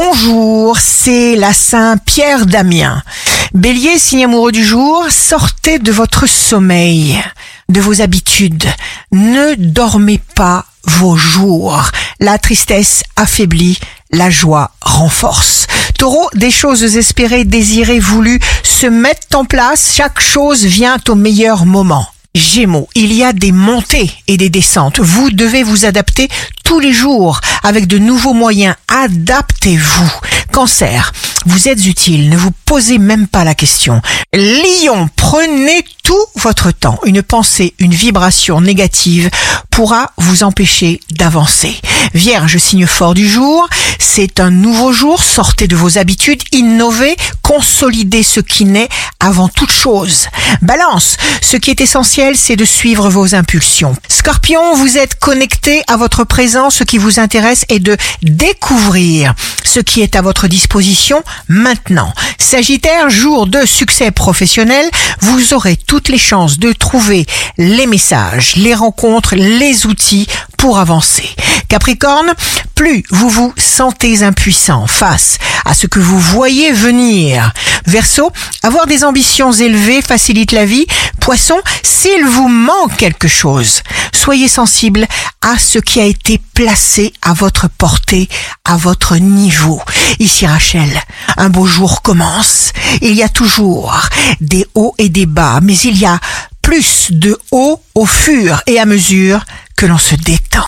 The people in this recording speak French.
Bonjour, c'est la Saint-Pierre Damien. Bélier, signe amoureux du jour, sortez de votre sommeil, de vos habitudes. Ne dormez pas vos jours. La tristesse affaiblit, la joie renforce. Taureau, des choses espérées, désirées, voulues se mettent en place. Chaque chose vient au meilleur moment. Gémeaux, il y a des montées et des descentes. Vous devez vous adapter tous les jours avec de nouveaux moyens. Adaptez-vous. Cancer, vous êtes utile, ne vous posez même pas la question. Lion, prenez tout votre temps. Une pensée, une vibration négative pourra vous empêcher d'avancer. Vierge, signe fort du jour, c'est un nouveau jour, sortez de vos habitudes, innovez, consolidez ce qui naît avant toute chose. Balance, ce qui est essentiel, c'est de suivre vos impulsions. Scorpion, vous êtes connecté à votre présent, ce qui vous intéresse est de découvrir ce qui est à votre disposition maintenant. Sagittaire, jour de succès professionnel, vous aurez toutes les chances de trouver les messages, les rencontres, les outils pour avancer. Capricorne, plus vous vous sentez impuissant face à ce que vous voyez venir. Verseau, avoir des ambitions élevées facilite la vie. Poisson, s'il vous manque quelque chose, soyez sensible à ce qui a été placé à votre portée, à votre niveau. Ici Rachel, un beau jour commence. Il y a toujours des hauts et des bas, mais il y a plus de hauts au fur et à mesure que l'on se détend.